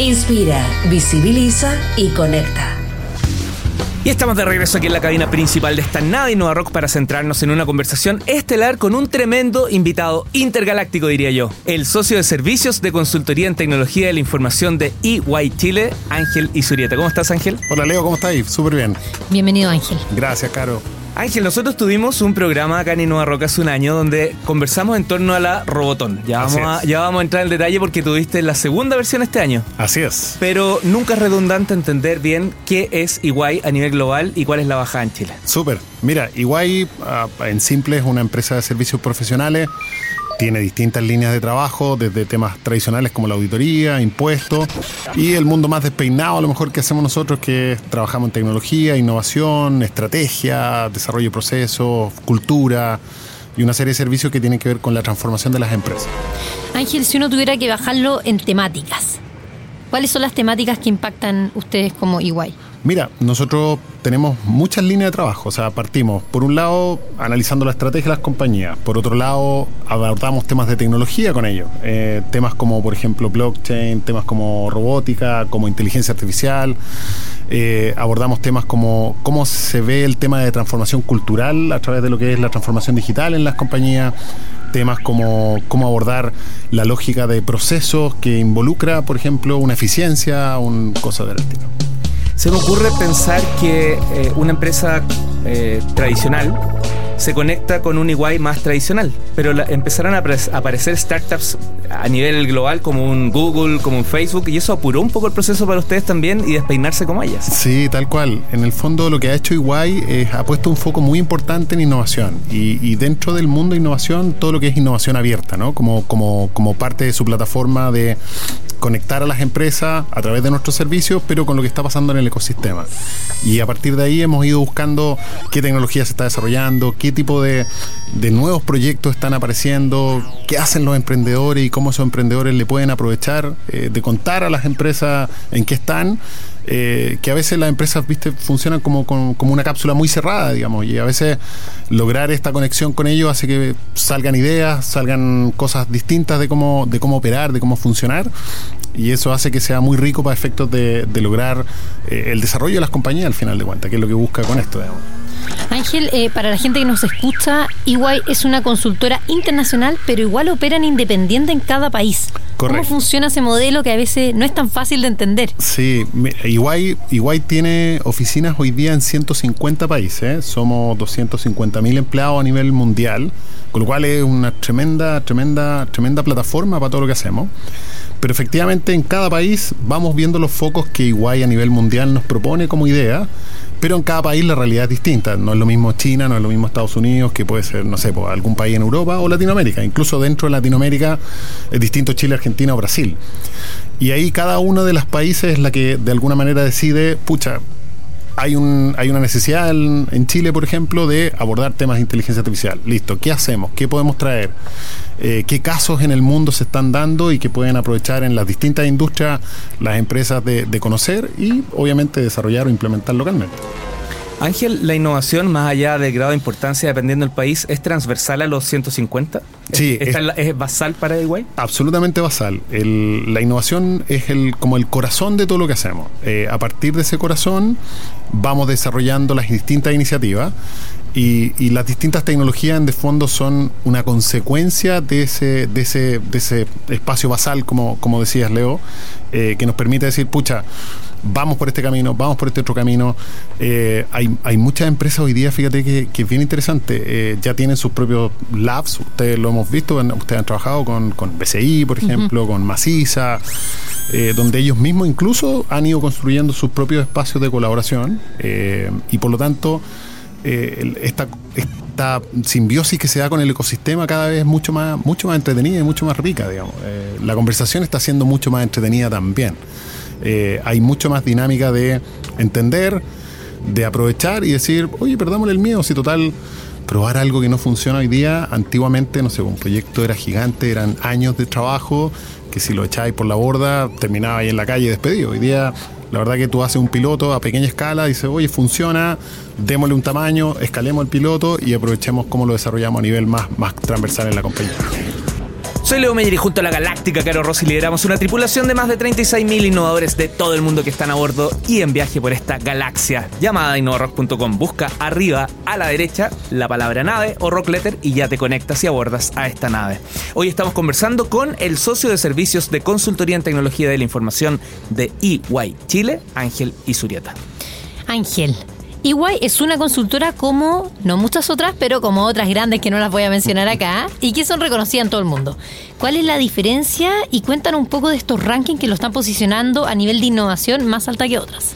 Inspira, visibiliza y conecta. Y estamos de regreso aquí en la cabina principal de esta nave Innova Rock para centrarnos en una conversación estelar con un tremendo invitado intergaláctico, diría yo. El socio de servicios de consultoría en tecnología de la información de EY Chile, Ángel Isurieta. ¿Cómo estás, Ángel? Hola, Leo, ¿cómo estás? Súper bien. Bienvenido, Ángel. Gracias, Caro. Ángel, nosotros tuvimos un programa acá en Innova Rock hace un año donde conversamos en torno a la Robotón. Ya vamos, a, ya vamos a entrar en el detalle porque tuviste la segunda versión este año. Así es. Pero nunca es redundante entender bien qué es Iguay a nivel global y cuál es la bajada en Chile. Súper. Mira, Iguay ah, en simple es una empresa de servicios profesionales tiene distintas líneas de trabajo, desde temas tradicionales como la auditoría, impuestos, y el mundo más despeinado a lo mejor que hacemos nosotros, que trabajamos en tecnología, innovación, estrategia, desarrollo de procesos, cultura y una serie de servicios que tienen que ver con la transformación de las empresas. Ángel, si uno tuviera que bajarlo en temáticas, ¿cuáles son las temáticas que impactan ustedes como EY? Mira, nosotros tenemos muchas líneas de trabajo. O sea, partimos, por un lado, analizando la estrategia de las compañías. Por otro lado, abordamos temas de tecnología con ellos. Eh, temas como, por ejemplo, blockchain, temas como robótica, como inteligencia artificial. Eh, abordamos temas como cómo se ve el tema de transformación cultural a través de lo que es la transformación digital en las compañías temas como cómo abordar la lógica de procesos que involucra, por ejemplo, una eficiencia, un cosa del estilo. Se me ocurre pensar que eh, una empresa eh, tradicional se conecta con un Iguay más tradicional, pero empezaron a aparecer startups a nivel global como un Google, como un Facebook, y eso apuró un poco el proceso para ustedes también y despeinarse como ellas. Sí, tal cual. En el fondo lo que ha hecho Iguay es ha puesto un foco muy importante en innovación y, dentro del mundo de innovación todo lo que es innovación abierta, ¿no? Como, como, como parte de su plataforma de conectar a las empresas a través de nuestros servicios, pero con lo que está pasando en el ecosistema. Y a partir de ahí hemos ido buscando qué tecnología se está desarrollando, qué tipo de, nuevos proyectos están apareciendo, qué hacen los emprendedores y cómo esos emprendedores le pueden aprovechar eh, de contar a las empresas en qué están. Eh, que a veces las empresas viste funcionan como, como, una cápsula muy cerrada, digamos, y a veces lograr esta conexión con ellos hace que salgan ideas, salgan cosas distintas de cómo, de cómo operar, de cómo funcionar, y eso hace que sea muy rico para efectos de, lograr eh, el desarrollo de las compañías al final de cuentas, que es lo que busca con esto. Ángel, eh, para la gente que nos escucha, EY es una consultora internacional, pero igual operan independiente en cada país. ¿Cómo funciona ese modelo que a veces no es tan fácil de entender? Sí, EY, tiene oficinas hoy día en 150 países, somos 250 mil empleados a nivel mundial, con lo cual es una tremenda, tremenda, tremenda plataforma para todo lo que hacemos. Pero efectivamente en cada país vamos viendo los focos que Iguay a nivel mundial nos propone como idea, pero en cada país la realidad es distinta. No es lo mismo China, no es lo mismo Estados Unidos, que puede ser, no sé, pues, algún país en Europa o Latinoamérica. Incluso dentro de Latinoamérica es distinto Chile, Argentina o Brasil. Y ahí cada uno de los países es la que de alguna manera decide, pucha, hay, un, hay una necesidad en, Chile, por ejemplo, de abordar temas de inteligencia artificial. Listo, ¿qué hacemos? ¿Qué podemos traer? Eh, ¿Qué casos en el mundo se están dando y que pueden aprovechar en las distintas industrias las empresas de, de conocer y obviamente desarrollar o implementar localmente? Ángel, la innovación, más allá del grado de importancia dependiendo del país, ¿es transversal a los 150? Sí. ¿Es, basal para Uruguay? Absolutamente basal. la innovación es el, como el corazón de todo lo que hacemos. Eh, a partir de ese corazón vamos desarrollando las distintas iniciativas y, las distintas tecnologías en de fondo son una consecuencia de ese, de ese, de ese espacio basal, como, como decías, Leo, eh, que nos permite decir, pucha, vamos por este camino, vamos por este otro camino. Eh, hay, hay, muchas empresas hoy día, fíjate que, que es bien interesante, eh, ya tienen sus propios labs, ustedes lo hemos visto, ustedes han trabajado con, con BCI, por ejemplo, con Maciza, eh, donde ellos mismos incluso han ido construyendo sus propios espacios de colaboración y por lo tanto esta, esta simbiosis que se da con el ecosistema cada vez es mucho más, mucho más entretenida y mucho más rica, digamos. la conversación está siendo mucho más entretenida también. Eh, hay mucho más dinámica de entender, de aprovechar y decir, oye, perdámosle el miedo, si total probar algo que no funciona hoy día, antiguamente, no sé, un proyecto era gigante, eran años de trabajo, que si lo echáis por la borda, terminaba ahí en la calle despedido. Hoy día, la verdad que tú haces un piloto a pequeña escala, dices, oye, funciona, démosle un tamaño, escalemos el piloto y aprovechemos cómo lo desarrollamos a nivel más, más transversal en la compañía. Soy Leo Meyer y junto a la Galáctica Caro Rossi lideramos una tripulación de más de 36.000 innovadores de todo el mundo que están a bordo y en viaje por esta galaxia llamada innovarock.com. Busca arriba a la derecha la palabra nave o rock letter y ya te conectas y abordas a esta nave. Hoy estamos conversando con el socio de servicios de consultoría en tecnología de la información de EY Chile, Ángel Isurieta. Ángel, EY es una consultora como, no muchas otras, pero como otras grandes que no las voy a mencionar acá, y que son reconocidas en todo el mundo. ¿Cuál es la diferencia? Y cuéntanos un poco de estos rankings que lo están posicionando a nivel de innovación más alta que otras.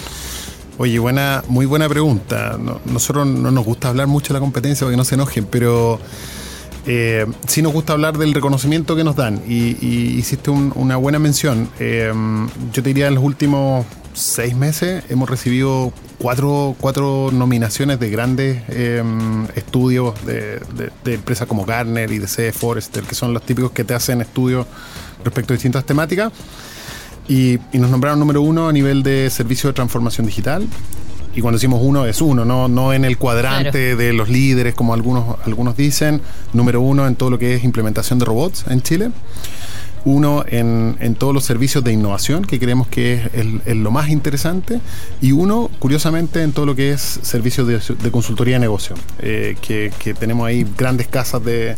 Oye, buena, muy buena pregunta. nosotros no nos gusta hablar mucho de la competencia porque no se enojen, pero eh, sí nos gusta hablar del reconocimiento que nos dan. Y, hiciste una buena mención. Eh, yo te diría en los últimos seis meses hemos recibido cuatro, cuatro nominaciones de grandes em, estudios de, empresas como Gartner y de C. Forrester, que son los típicos que te hacen estudios respecto a distintas temáticas. Y, nos nombraron número uno a nivel de servicio de transformación digital. Y cuando decimos uno, es uno, no, no en el cuadrante de los líderes, como algunos, algunos dicen. Número uno en todo lo que es implementación de robots en Chile uno en, en, todos los servicios de innovación, que creemos que es lo más interesante, y uno, curiosamente, en todo lo que es servicios de, consultoría de negocio, eh, que, tenemos ahí grandes casas de,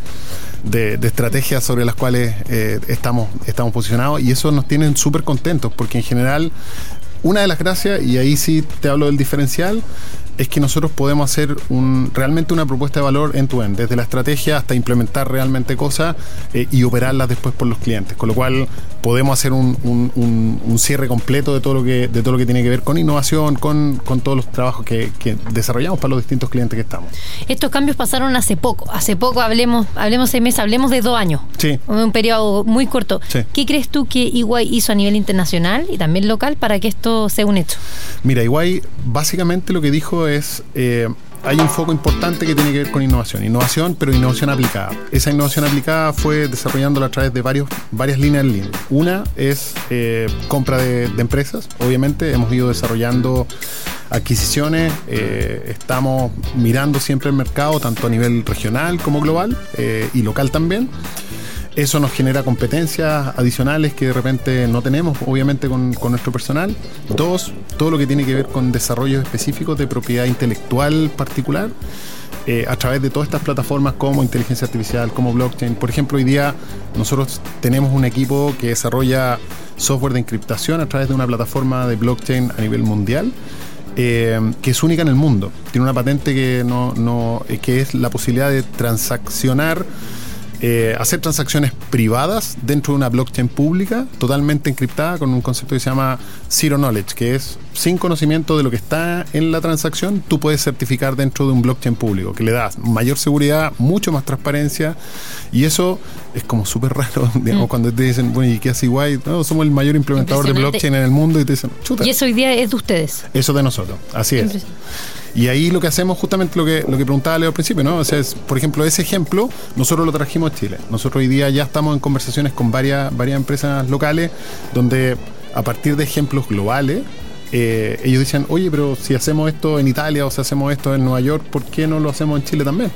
de, estrategias sobre las cuales eh, estamos, estamos posicionados, y eso nos tienen súper contentos, porque en general, una de las gracias, y ahí sí te hablo del diferencial, es que nosotros podemos hacer un, realmente una propuesta de valor en tu end, desde la estrategia hasta implementar realmente cosas eh, y operarlas después por los clientes. Con lo cual podemos hacer un, cierre completo de todo lo que, de todo lo que tiene que ver con innovación, con, todos los trabajos que, desarrollamos para los distintos clientes que estamos. Estos cambios pasaron hace poco. Hace poco hablemos, hablemos seis meses, hablemos de dos años. Sí. Un periodo muy corto. ¿Qué crees tú que Iguay hizo a nivel internacional y también local para que esto sea un hecho? Mira, Iguay básicamente lo que dijo es, eh, hay un foco importante que tiene que ver con innovación. Innovación, pero innovación aplicada. Esa innovación aplicada fue desarrollándola a través de varios, varias líneas en línea. Una es eh, compra de, empresas. Obviamente hemos ido desarrollando adquisiciones. Eh, estamos mirando siempre el mercado, tanto a nivel regional como global y local también. Eso nos genera competencias adicionales que de repente no tenemos, obviamente, con, nuestro personal. Dos, todo lo que tiene que ver con desarrollos específicos de propiedad intelectual particular. Eh, a través de todas estas plataformas como inteligencia artificial, como blockchain. Por ejemplo, hoy día nosotros tenemos un equipo que desarrolla software de encriptación a través de una plataforma de blockchain a nivel mundial. Eh, que es única en el mundo. Tiene una patente que, no, no, eh, que es la posibilidad de transaccionar eh, hacer transacciones privadas dentro de una blockchain pública totalmente encriptada con un concepto que se llama Zero Knowledge, que es sin conocimiento de lo que está en la transacción, tú puedes certificar dentro de un blockchain público, que le das mayor seguridad, mucho más transparencia, y eso es como súper raro, digamos, mm. cuando te dicen, bueno, ¿y qué hace guay? No, somos el mayor implementador de blockchain en el mundo, y te dicen, chuta. Y eso hoy día es de ustedes. Eso de nosotros, así es. Y ahí lo que hacemos justamente lo que, lo que preguntaba Leo al principio, ¿no? O sea, es, por ejemplo, ese ejemplo nosotros lo trajimos a Chile. Nosotros hoy día ya estamos en conversaciones con varias, varias empresas locales donde a partir de ejemplos globales eh, ellos dicen, oye, pero si hacemos esto en Italia o si hacemos esto en Nueva York, ¿por qué no lo hacemos en Chile también?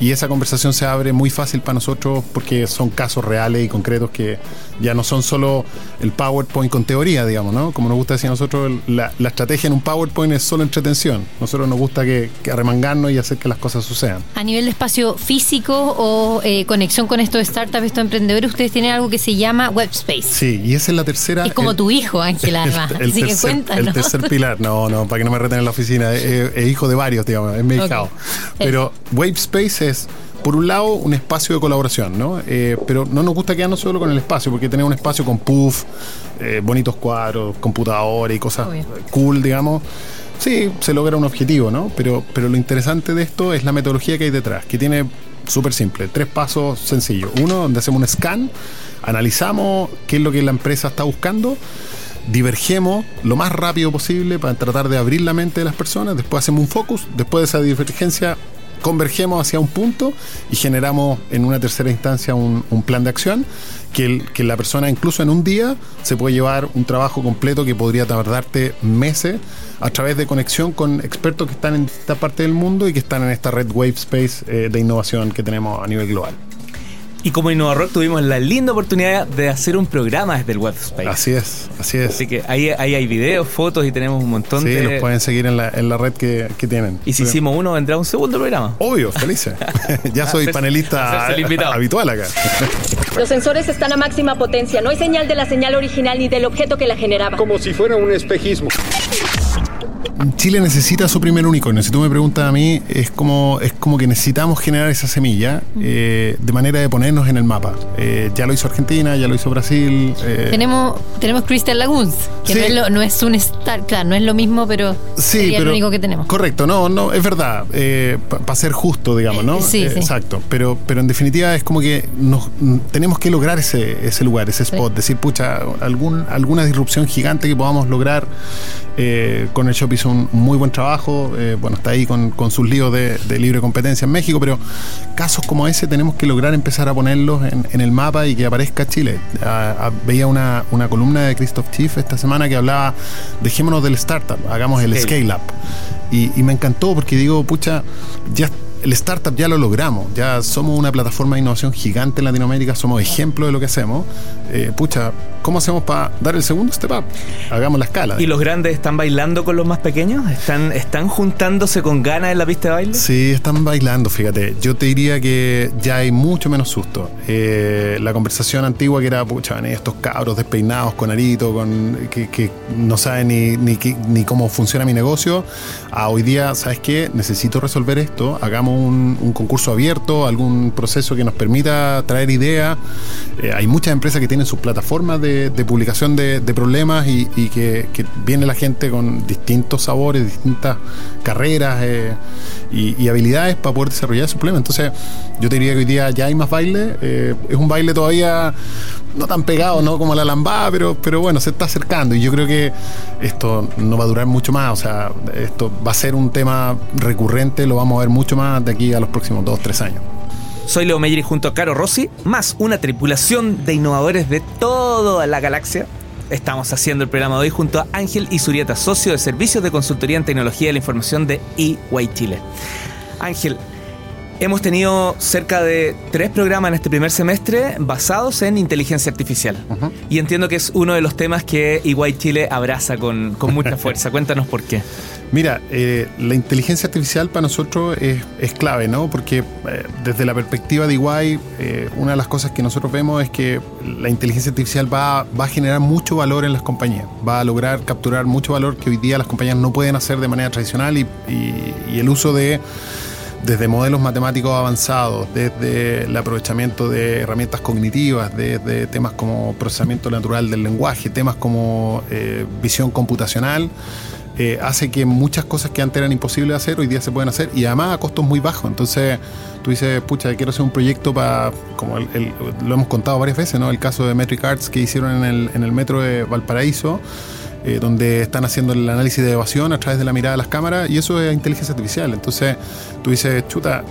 Y esa conversación se abre muy fácil para nosotros porque son casos reales y concretos que ya no son solo el PowerPoint con teoría, digamos, ¿no? Como nos gusta decir a nosotros, la, estrategia en un PowerPoint es solo entretención. Nosotros nos gusta que, arremangarnos y hacer que las cosas sucedan. A nivel de espacio físico o eh, conexión con estos startups, estos emprendedores, ustedes tienen algo que se llama Webspace. Sí, y esa es la tercera. Es como tu hijo, Ángela, además. El, Así tercer, que cuéntanos. El tercer pilar, no, no, para que no me reten en la oficina. Es, hijo de varios, digamos, es mi hijado. Pero Webspace es por un lado, un espacio de colaboración, ¿no? Eh, pero no nos gusta quedarnos solo con el espacio, porque tenemos un espacio con puff, eh, bonitos cuadros, computadores y cosas cool, digamos. Sí, se logra un objetivo, ¿no? Pero, pero lo interesante de esto es la metodología que hay detrás, que tiene súper simple, tres pasos sencillos. Uno, donde hacemos un scan, analizamos qué es lo que la empresa está buscando divergemos lo más rápido posible para tratar de abrir la mente de las personas, después hacemos un focus, después de esa divergencia convergemos hacia un punto y generamos en una tercera instancia un, plan de acción que, que la persona incluso en un día se puede llevar un trabajo completo que podría tardarte meses a través de conexión con expertos que están en distintas partes del mundo y que están en esta red Wave Space eh, de innovación que tenemos a nivel global. Y como InnovaRock tuvimos la linda oportunidad de hacer un programa desde el Webspace. Así es, así es. Así que ahí, ahí hay videos, fotos y tenemos un montón Sí, de... los pueden seguir en la, en la red que, que tienen. Y si hicimos uno, vendrá un segundo programa. Obvio, felices. ya soy Hacerse- panelista habitual acá. Los sensores están a máxima potencia. No hay señal de la señal original ni del objeto que la generaba. como si fuera un espejismo. Chile necesita su primer unicornio. Si tú me preguntas a mí, es como, es como que necesitamos generar esa semilla eh, de manera de ponernos en el mapa. Eh, ya lo hizo Argentina, ya lo hizo Brasil. eh, Tenemos, tenemos Crystal Lagoons, que Sí. no, es lo- no es un star, claro, no es lo mismo, pero Sí, sería pero lo único que tenemos. Correcto, no, no, es verdad, para ser justo, digamos, ¿no? Sí, sí. Exacto, pero, pero en definitiva es como que nos, tenemos que lograr ese, ese lugar, ese spot, decir, pucha, algún, alguna disrupción gigante que podamos lograr. Con el Shop hizo un muy buen trabajo, eh, bueno, está ahí con, con sus líos de, de libre competencia en México, pero casos como ese tenemos que lograr empezar a ponerlos en, en el mapa y que aparezca Chile. Ah, ah, veía una, una columna de Christoph Chief esta semana que hablaba, dejémonos del startup, hagamos el Scale. scale up. Y, y me encantó porque digo, pucha, ya el startup ya lo logramos, ya somos una plataforma de innovación gigante en Latinoamérica, somos ejemplo de lo que hacemos. Eh, pucha, ¿cómo hacemos para dar el segundo step up? Hagamos la escala. ¿Y los grandes están bailando con los más pequeños? ¿Están, están juntándose con ganas en la pista de baile? Sí, están bailando, fíjate. Yo te diría que ya hay mucho menos susto. Eh, la conversación antigua que era, pucha, estos cabros despeinados con arito, con, que, que no saben ni, ni, ni cómo funciona mi negocio, a hoy día, ¿sabes qué? Necesito resolver esto, hagamos un, un concurso abierto, algún proceso que nos permita traer ideas. Eh, hay muchas empresas que tienen sus plataformas de, de publicación de, problemas y, que, viene la gente con distintos sabores, distintas carreras eh, y, habilidades para poder desarrollar su problema. Entonces, yo te diría que hoy día ya hay más baile. eh, es un baile todavía no tan pegado, no como la lambada, pero, pero bueno, se está acercando y yo creo que esto no va a durar mucho más. O sea, esto va a ser un tema recurrente, lo vamos a ver mucho más de aquí a los próximos dos, tres años. Soy Leo Meyer y junto a Caro Rossi, más una tripulación de innovadores de toda la galaxia. Estamos haciendo el programa de hoy junto a Ángel Isurieta, socio de servicios de consultoría en tecnología de la información de EY Chile. Ángel, hemos tenido cerca de tres programas en este primer semestre basados en inteligencia artificial. Y entiendo que es uno de los temas que EY Chile abraza con, con mucha fuerza. Cuéntanos por qué. Mira, eh, la inteligencia artificial para nosotros es, es clave, ¿no? Porque eh, desde la perspectiva de Iguay, eh, una de las cosas que nosotros vemos es que la inteligencia artificial va, va a generar mucho valor en las compañías, va a lograr capturar mucho valor que hoy día las compañías no pueden hacer de manera tradicional y, y- y el uso de desde modelos matemáticos avanzados, desde el aprovechamiento de herramientas cognitivas, desde temas como procesamiento natural del lenguaje, temas como eh, visión computacional, eh, hace que muchas cosas que antes eran imposibles de hacer hoy día se pueden hacer y además a costos muy bajos. Entonces tú dices, pucha, quiero hacer un proyecto para, como lo hemos contado varias veces, ¿no? El caso de Metric Arts que hicieron en el, en el metro de Valparaíso eh, donde están haciendo el análisis de evasión a través de la mirada de las cámaras y eso es inteligencia artificial. Entonces tú dices, chuta,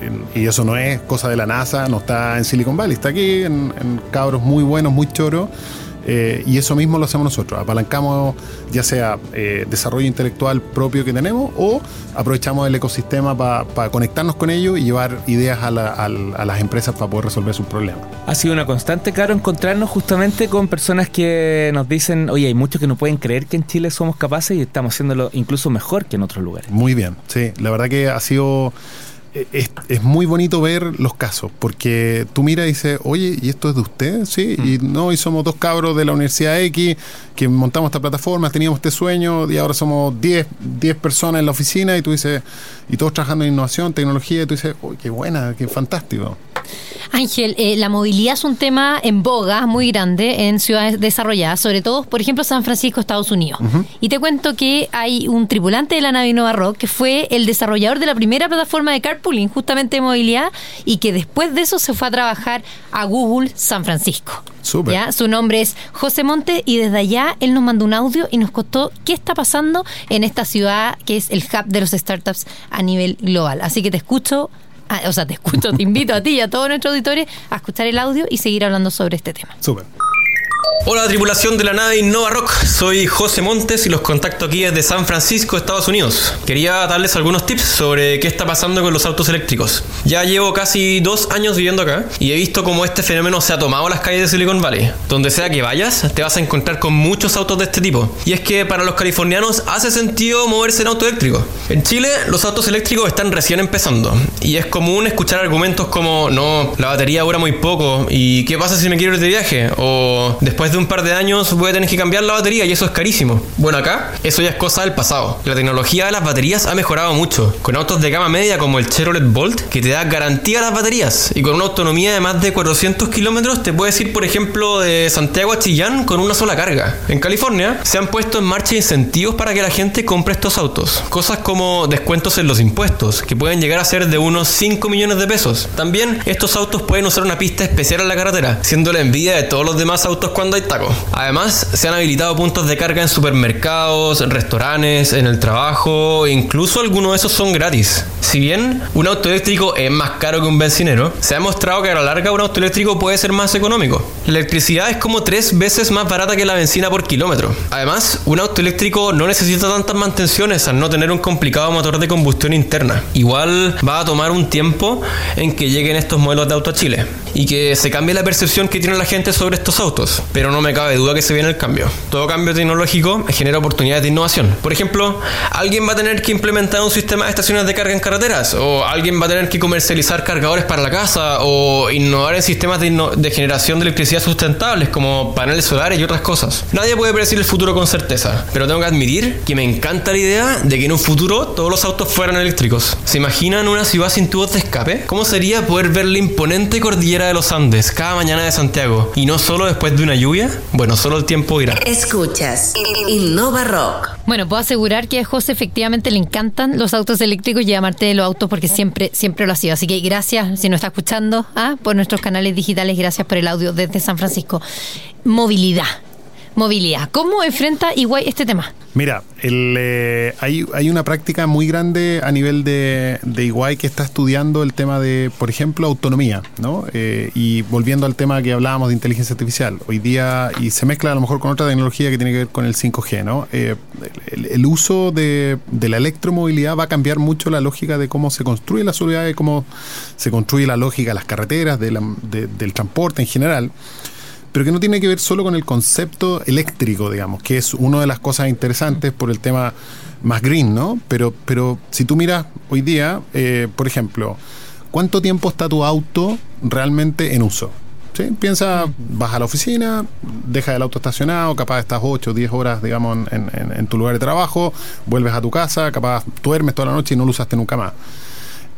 eh, y eso no es cosa de la NASA, no está en Silicon Valley, está aquí en, en cabros muy buenos, muy choros. Eh, y eso mismo lo hacemos nosotros, apalancamos ya sea eh, desarrollo intelectual propio que tenemos o aprovechamos el ecosistema para conectarnos con ellos y llevar ideas a, la- a las empresas para poder resolver sus problemas. Ha sido una constante, Caro, encontrarnos justamente con personas que nos dicen, oye, hay muchos que no pueden creer que en Chile somos capaces y estamos haciéndolo incluso mejor que en otros lugares. Muy bien, sí. La verdad que ha sido. Es, es muy bonito ver los casos, porque tú miras y dices, oye, ¿y esto es de usted? Sí, y no, y somos dos cabros de la Universidad X que montamos esta plataforma, teníamos este sueño, y ahora somos 10, 10 personas en la oficina, y tú dices, y todos trabajando en innovación, tecnología, y tú dices, uy, qué buena, qué fantástico. Ángel, eh, la movilidad es un tema en boga muy grande en ciudades desarrolladas, sobre todo, por ejemplo, San Francisco, Estados Unidos. Y te cuento que hay un tripulante de la nave Nova Rock que fue el desarrollador de la primera plataforma de carpooling, justamente de movilidad, y que después de eso se fue a trabajar a Google San Francisco. ¿Ya? Su nombre es José Monte y desde allá él nos mandó un audio y nos contó qué está pasando en esta ciudad que es el hub de los startups a nivel global. Así que te escucho, ah, o sea, te escucho, te invito a ti y a todos nuestros auditores a escuchar el audio y seguir hablando sobre este tema. Súper. Hola tripulación de la nave Innova Rock, soy José Montes y los contacto aquí desde San Francisco, Estados Unidos. Quería darles algunos tips sobre qué está pasando con los autos eléctricos. Ya llevo casi dos años viviendo acá y he visto cómo este fenómeno se ha tomado las calles de Silicon Valley. Donde sea que vayas, te vas a encontrar con muchos autos de este tipo. Y es que para los californianos hace sentido moverse en auto eléctrico. En Chile, los autos eléctricos están recién empezando y es común escuchar argumentos como no, la batería dura muy poco y qué pasa si me quiero ir de viaje o después de un par de años voy a tener que cambiar la batería y eso es carísimo. Bueno, acá eso ya es cosa del pasado. La tecnología de las baterías ha mejorado mucho, con autos de gama media como el Chevrolet Bolt que te da garantía a las baterías y con una autonomía de más de 400 kilómetros te puedes ir, por ejemplo, de Santiago a Chillán con una sola carga. En California se han puesto en marcha incentivos para que la gente compre estos autos. Cosas como descuentos en los impuestos, que pueden llegar a ser de unos 5 millones de pesos. También estos autos pueden usar una pista especial en la carretera, siendo la envidia de todos los demás autos cuando Además, se han habilitado puntos de carga en supermercados, en restaurantes, en el trabajo, incluso algunos de esos son gratis. Si bien un auto eléctrico es más caro que un bencinero, se ha demostrado que a la larga un auto eléctrico puede ser más económico. La electricidad es como tres veces más barata que la benzina por kilómetro. Además, un auto eléctrico no necesita tantas mantenciones al no tener un complicado motor de combustión interna. Igual va a tomar un tiempo en que lleguen estos modelos de auto a Chile y que se cambie la percepción que tiene la gente sobre estos autos. Pero no me cabe duda que se viene el cambio. Todo cambio tecnológico genera oportunidades de innovación. Por ejemplo, alguien va a tener que implementar un sistema de estaciones de carga en carreteras, o alguien va a tener que comercializar cargadores para la casa, o innovar en sistemas de, de generación de electricidad sustentables, como paneles solares y otras cosas. Nadie puede predecir el futuro con certeza, pero tengo que admitir que me encanta la idea de que en un futuro todos los autos fueran eléctricos. ¿Se imaginan una ciudad sin tubos de escape? ¿Cómo sería poder ver la imponente cordillera de los Andes cada mañana de Santiago? Y no solo después de una lluvia. Bueno, solo el tiempo dirá. Escuchas Innova Rock. Bueno, puedo asegurar que a José efectivamente le encantan los autos eléctricos y amarte de los autos porque siempre, siempre lo ha sido. Así que gracias, si nos está escuchando, ¿ah? por nuestros canales digitales, gracias por el audio desde San Francisco. Movilidad. Movilidad. ¿Cómo enfrenta Iguay este tema? Mira, el, eh, hay, hay una práctica muy grande a nivel de, de Iguay que está estudiando el tema de, por ejemplo, autonomía, ¿no? Eh, y volviendo al tema que hablábamos de inteligencia artificial, hoy día, y se mezcla a lo mejor con otra tecnología que tiene que ver con el 5G, ¿no? Eh, el, uso de, de la electromovilidad va a cambiar mucho la lógica de cómo se construye la ciudad y cómo se construye la lógica de las carreteras, de la- de- del transporte en general pero que no tiene que ver solo con el concepto eléctrico, digamos, que es una de las cosas interesantes por el tema más green, ¿no? Pero, pero si tú miras hoy día, eh, por ejemplo, ¿cuánto tiempo está tu auto realmente en uso? ¿Sí? Piensa, vas a la oficina, dejas el auto estacionado, capaz estás 8 o 10 horas, digamos, en, en- en tu lugar de trabajo, vuelves a tu casa, capaz duermes toda la noche y no lo usaste nunca más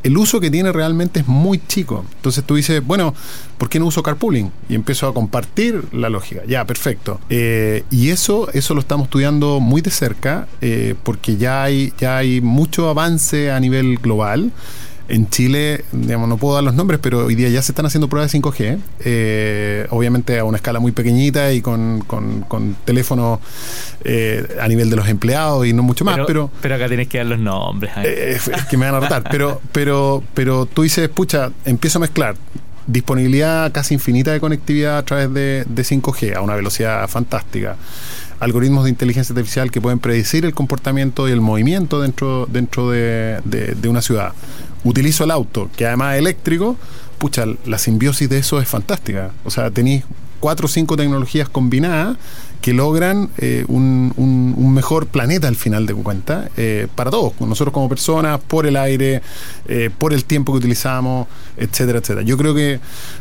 el uso que tiene realmente es muy chico. Entonces tú dices, bueno, ¿por qué no uso carpooling? Y empiezo a compartir la lógica. Ya, perfecto. Eh, y eso, eso lo estamos estudiando muy de cerca, eh, porque ya hay, ya hay mucho avance a nivel global. En Chile, digamos, no puedo dar los nombres, pero hoy día ya se están haciendo pruebas de 5G, eh, obviamente a una escala muy pequeñita y con, con, con teléfonos eh, a nivel de los empleados y no mucho más, pero, pero acá tienes que dar los nombres. ay. eh, es que me van a rotar. Pero, pero, pero tú dices, pucha, empiezo a mezclar disponibilidad casi infinita de conectividad a través de, de 5G a una velocidad fantástica. Algoritmos de inteligencia artificial que pueden predecir el comportamiento y el movimiento dentro, dentro de, de- de una ciudad. Utilizo el auto, que además es eléctrico. Pucha, la simbiosis de eso es fantástica. O sea, tenéis cuatro o cinco tecnologías combinadas que logran eh, un, un- mejor planeta al final de cuentas eh, para todos, nosotros como personas, por el aire, eh, por el tiempo que utilizamos, etcétera, etcétera. Yo creo que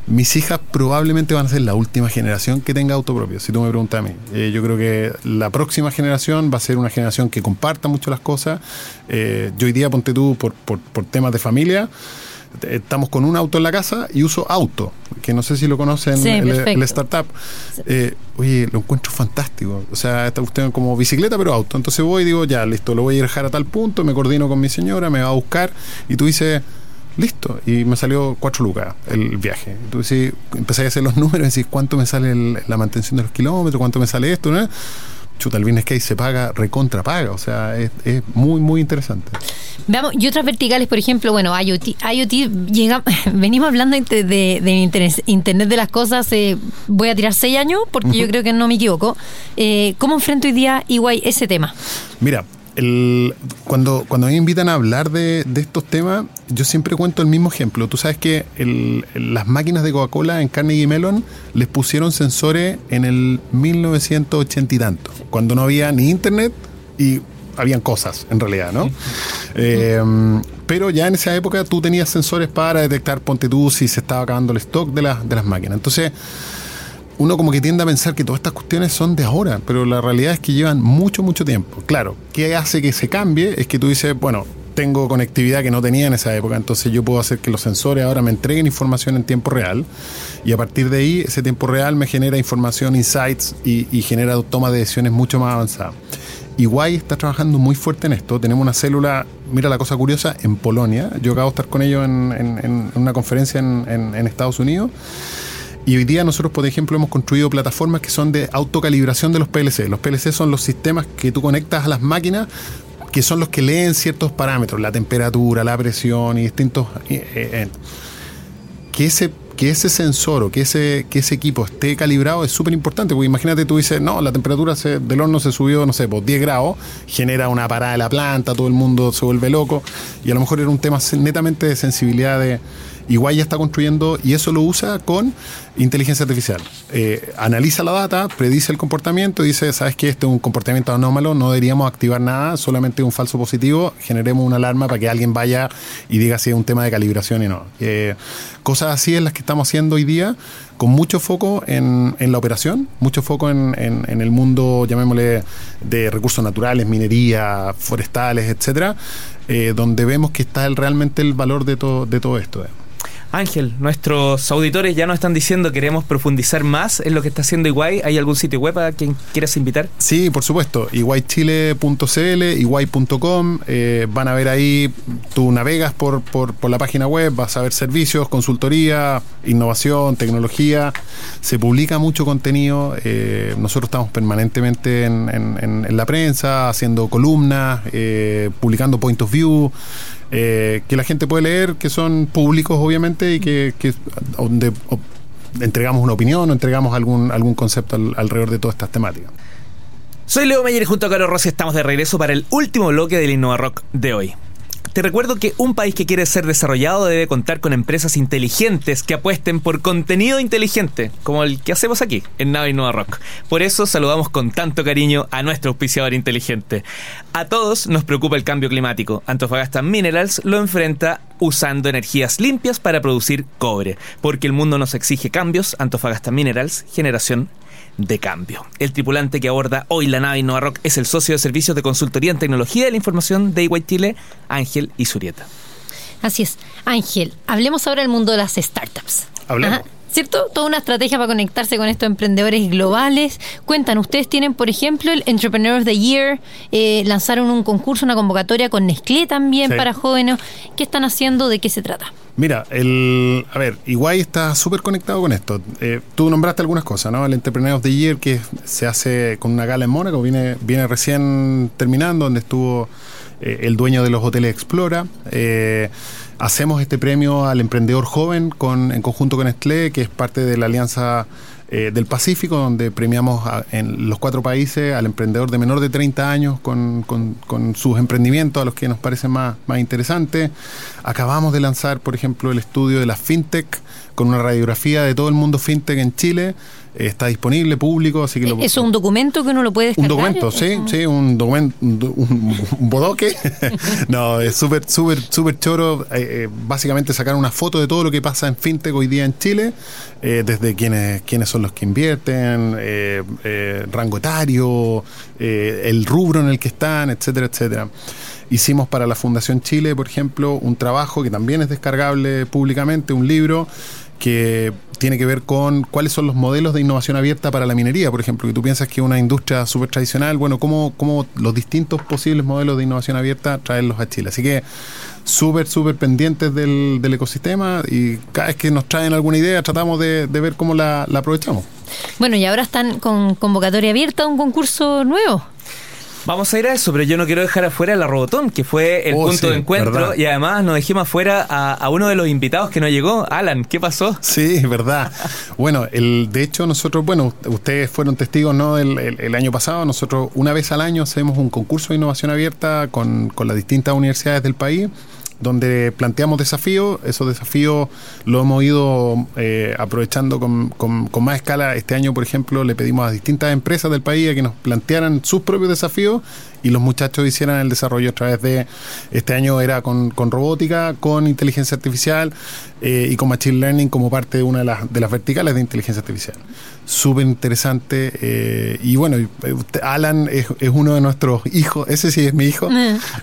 mis hijas probablemente van a ser la última generación que tenga auto propio, si tú me preguntas a mí. Yo creo que la próxima generación va a ser una generación que comparta mucho las cosas. Yo hoy día, ponte tú, por, por, por temas de familia, estamos con un auto en la casa y uso auto, que no sé si lo conocen, Sí, el, el startup. Eh, oye, lo encuentro fantástico. O sea, esta cuestión como bicicleta, pero auto. Entonces voy y digo, ya, listo, lo voy a dejar a tal punto, me coordino con mi señora, me va a buscar, y tú dices, listo. Y me salió cuatro lucas el viaje. Y tú dices, empecé a hacer los números decís, ¿cuánto me sale el- la mantención de los kilómetros? ¿Cuánto me sale esto? ¿no? Chuta, el business case se paga, recontra paga. O sea, es, es muy, muy interesante. Veamos, y otras verticales, por ejemplo, bueno, IoT, IoT llega, venimos hablando de, de- de internet, Internet de las cosas, eh, voy a tirar seis años, porque yo creo que no me equivoco. Eh, ¿Cómo enfrento hoy día igual ese tema? Mira, el- cuando, cuando me invitan a hablar de, estos temas, yo siempre cuento el mismo ejemplo. Tú sabes que el- las máquinas de Coca-Cola en Carnegie Mellon les pusieron sensores en el 1980 y tanto, cuando no había ni internet y habían cosas en realidad, ¿no? Eh, pero ya en esa época tú tenías sensores para detectar, ponte tú, si se estaba acabando el stock de, las de las máquinas. Entonces, uno como que tiende a pensar que todas estas cuestiones son de ahora, pero la realidad es que llevan mucho, mucho tiempo. Claro, ¿qué hace que se cambie? Es que tú dices, bueno, tengo conectividad que no tenía en esa época, entonces yo puedo hacer que los sensores ahora me entreguen información en tiempo real y a partir de ahí ese tiempo real me genera información, insights y, genera toma de decisiones mucho más avanzadas. Iguay está trabajando muy fuerte en esto. Tenemos una célula, mira la cosa curiosa, en Polonia. Yo acabo de estar con ellos en, una conferencia en- en- en Estados Unidos. Y hoy día nosotros, por ejemplo, hemos construido plataformas que son de autocalibración de los PLC. Los PLC son los sistemas que tú conectas a las máquinas que son los que leen ciertos parámetros, la temperatura, la presión y distintos... eh, eh, que ese que ese sensor o que ese, que ese equipo esté calibrado es súper importante, porque imagínate tú dices, no, la temperatura se- del horno se subió, no sé, por 10 grados, genera una parada de la planta, todo el mundo se vuelve loco, y a lo mejor era un tema netamente de sensibilidad de... Igual ya está construyendo y eso lo usa con inteligencia artificial. Eh, analiza la data, predice el comportamiento y dice, ¿sabes qué? Este es un comportamiento anómalo, no deberíamos activar nada, solamente un falso positivo, generemos una alarma para que alguien vaya y diga si es un tema de calibración y no. Eh, cosas así es las que estamos haciendo hoy día, con mucho foco en, en la operación, mucho foco en, en- el mundo, llamémosle, de recursos naturales, minería, forestales, etcétera, eh, donde vemos que está el- realmente el valor de, todo de todo esto. eh. Ángel, nuestros auditores ya nos están diciendo queremos profundizar más en lo que está haciendo Iguay. ¿Hay algún sitio web a quien quieras invitar? Sí, por supuesto. iguaychile.cl, iguay.com. eh, van a ver ahí, tú navegas por, por, por la página web, vas a ver servicios, consultoría, innovación, tecnología. Se publica mucho contenido. eh, nosotros estamos permanentemente en, en- en- en la prensa, haciendo columnas, eh, publicando point of view. Eh, que la gente puede leer, que son públicos obviamente y que, que donde entregamos una opinión o entregamos algún, algún concepto al- alrededor de todas estas temáticas. Soy Leo Meyer y junto a Carlos Rossi estamos de regreso para el último bloque del Innova Rock de hoy. Te recuerdo que un país que quiere ser desarrollado debe contar con empresas inteligentes que apuesten por contenido inteligente, como el que hacemos aquí, en Nave Innova Rock. Por eso saludamos con tanto cariño a nuestro auspiciador inteligente. A todos nos preocupa el cambio climático. Antofagasta Minerals lo enfrenta usando energías limpias para producir cobre, porque el mundo nos exige cambios. Antofagasta Minerals, generación de cambio. El tripulante que aborda hoy la nave Innova Rock es el socio de servicios de consultoría en tecnología de la información de Iguay Chile, Ángel Isurieta. Así es. Ángel, hablemos ahora del mundo de las startups. Hablemos. ¿Cierto? Toda una estrategia para conectarse con estos emprendedores globales. Cuentan, ustedes tienen, por ejemplo, el Entrepreneur of the Year, eh, lanzaron un concurso, una convocatoria con Nestlé también Sí. para jóvenes. ¿Qué están haciendo? ¿De qué se trata? Mira, el, a ver, Iguay está súper conectado con esto. Eh, tú nombraste algunas cosas, ¿no? El Entrepreneur of the Year que se hace con una gala en Mónaco, viene, viene recién terminando, donde estuvo eh, el dueño de los hoteles Explora. Eh, hacemos este premio al emprendedor joven con, en conjunto con Nestlé, que es parte de la Alianza eh, del Pacífico, donde premiamos en los cuatro países al emprendedor de menor de 30 años con, con- con sus emprendimientos, a los que nos parecen más, más interesantes. Acabamos de lanzar, por ejemplo, el estudio de la FinTech con una radiografía de todo el mundo FinTech en Chile. Está disponible, público, así que lo, ¿Es un documento que uno lo puede un descargar? documento, sí, sí, un documento, un, un- un bodoque. no, es súper, súper, súper choro. Eh, eh, básicamente sacar una foto de todo lo que pasa en fintech hoy día en Chile, eh, desde quiénes, quiénes son los que invierten, eh, rango etario, el rubro en el que están, etcétera, etcétera. hicimos para la Fundación Chile, por ejemplo, un trabajo que también es descargable públicamente, un libro que tiene que ver con cuáles son los modelos de innovación abierta para la minería, por ejemplo, que tú piensas que es una industria súper tradicional, bueno, cómo, cómo los distintos posibles modelos de innovación abierta traerlos a Chile. Así que súper, súper pendientes del, del, ecosistema y cada vez que nos traen alguna idea tratamos de, de ver cómo la, la aprovechamos. Bueno, y ahora están con convocatoria abierta un concurso nuevo. Vamos a ir a eso, pero yo no quiero dejar afuera la Robotón, que fue el Oh, punto sí, de encuentro. verdad. Y además nos dejemos afuera a, a uno de los invitados que no llegó. Alan, ¿qué pasó? Sí, es verdad. Bueno, el, de hecho nosotros, bueno, ustedes fueron testigos, ¿no? El, el- el año pasado, nosotros una vez al año hacemos un concurso de innovación abierta con, con las distintas universidades del país donde planteamos desafíos, esos desafíos lo hemos ido eh, aprovechando con, con- más escala. Este año, por ejemplo, le pedimos a distintas empresas del país a que nos plantearan sus propios desafíos y los muchachos hicieran el desarrollo a través de, este año era con, con robótica, con inteligencia artificial eh, y con machine learning como parte de una de las, de las verticales de inteligencia artificial. Súper interesante. eh, y bueno, eh, Alan es, es uno de nuestros hijos, ese sí es mi hijo,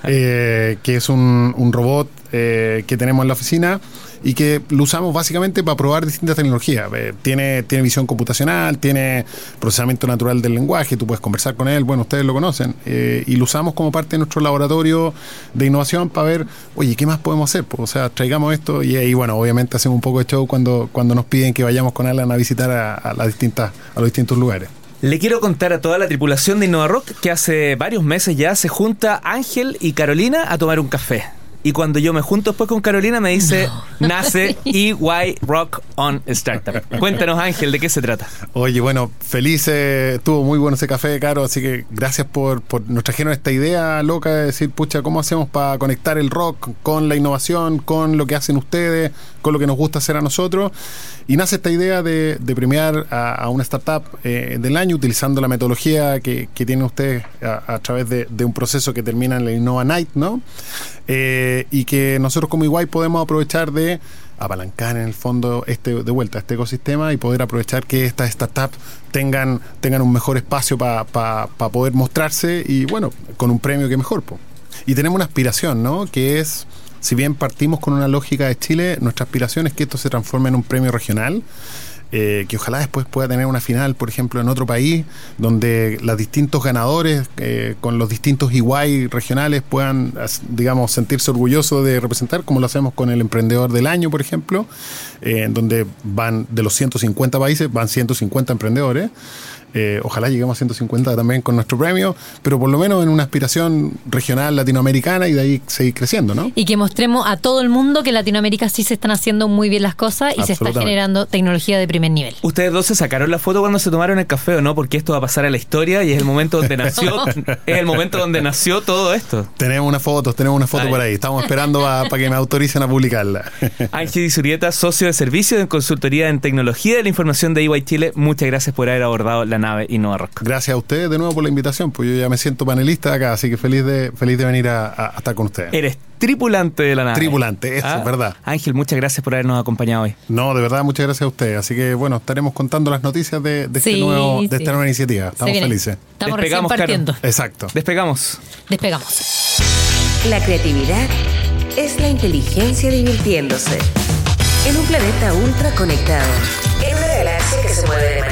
eh, que es un, un robot eh, que tenemos en la oficina y que lo usamos básicamente para probar distintas tecnologías. Eh, tiene, tiene visión computacional, tiene procesamiento natural del lenguaje, tú puedes conversar con él, bueno, ustedes lo conocen, eh, y lo usamos como parte de nuestro laboratorio de innovación para ver, oye, ¿qué más podemos hacer? Pues, o sea, traigamos esto y ahí, bueno, obviamente hacemos un poco de show cuando, cuando nos piden que vayamos con Alan a visitar a, a los distintos lugares. Le quiero contar a toda la tripulación de Innova Rock que hace varios meses ya se junta Ángel y Carolina a tomar un café. Y cuando yo me junto después con Carolina me dice, nace EY Rock on Startup. Cuéntanos Ángel, ¿de qué se trata? Oye, bueno, feliz, eh, estuvo muy bueno ese café, Caro, así que gracias por, por nos trajeron esta idea loca de decir, pucha, ¿cómo hacemos para conectar el rock con la innovación, con lo que hacen ustedes, con lo que nos gusta hacer a nosotros? Y nace esta idea de, de premiar a, a una startup eh, del año utilizando la metodología que, que tienen ustedes a, a través de, de un proceso que termina en la Innova Night, ¿no? Eh, y que nosotros como Iguay podemos aprovechar de apalancar en el fondo este de vuelta este ecosistema y poder aprovechar que estas startups tengan tengan un mejor espacio para poder mostrarse y bueno con un premio que mejor po. y tenemos una aspiración no que es si bien partimos con una lógica de Chile nuestra aspiración es que esto se transforme en un premio regional eh, que ojalá después pueda tener una final, por ejemplo, en otro país, donde los distintos ganadores eh, con los distintos iguay regionales puedan, digamos, sentirse orgullosos de representar, como lo hacemos con el Emprendedor del Año, por ejemplo, eh, en donde van de los 150 países, van 150 emprendedores. Eh, ojalá lleguemos a 150 también con nuestro premio, pero por lo menos en una aspiración regional latinoamericana y de ahí seguir creciendo, ¿no? Y que mostremos a todo el mundo que en Latinoamérica sí se están haciendo muy bien las cosas y se está generando tecnología de primer nivel. Ustedes dos se sacaron la foto cuando se tomaron el café o no, porque esto va a pasar a la historia y es el momento donde nació, es el momento donde nació todo esto. Tenemos unas fotos, tenemos una foto Ay. por ahí. Estamos esperando para que me autoricen a publicarla. Ángel Isurieta, socio de servicio de consultoría en tecnología de la información de EY Chile, muchas gracias por haber abordado la nave Rock. Gracias a ustedes de nuevo por la invitación, pues yo ya me siento panelista acá, así que feliz de, feliz de venir a, a- a estar con ustedes. Eres tripulante de la nave. Tripulante, eso, es verdad. Ángel, muchas gracias por habernos acompañado hoy. No, de verdad, muchas gracias a ustedes. Así que bueno, estaremos contando las noticias de, de este Sí, nuevo, de sí. esta nueva iniciativa. Estamos felices. Estamos Despegamos, recién partiendo. Exacto. Despegamos. Despegamos. La creatividad es la inteligencia divirtiéndose. En un planeta ultra conectado. En una galaxia que se mueve de manera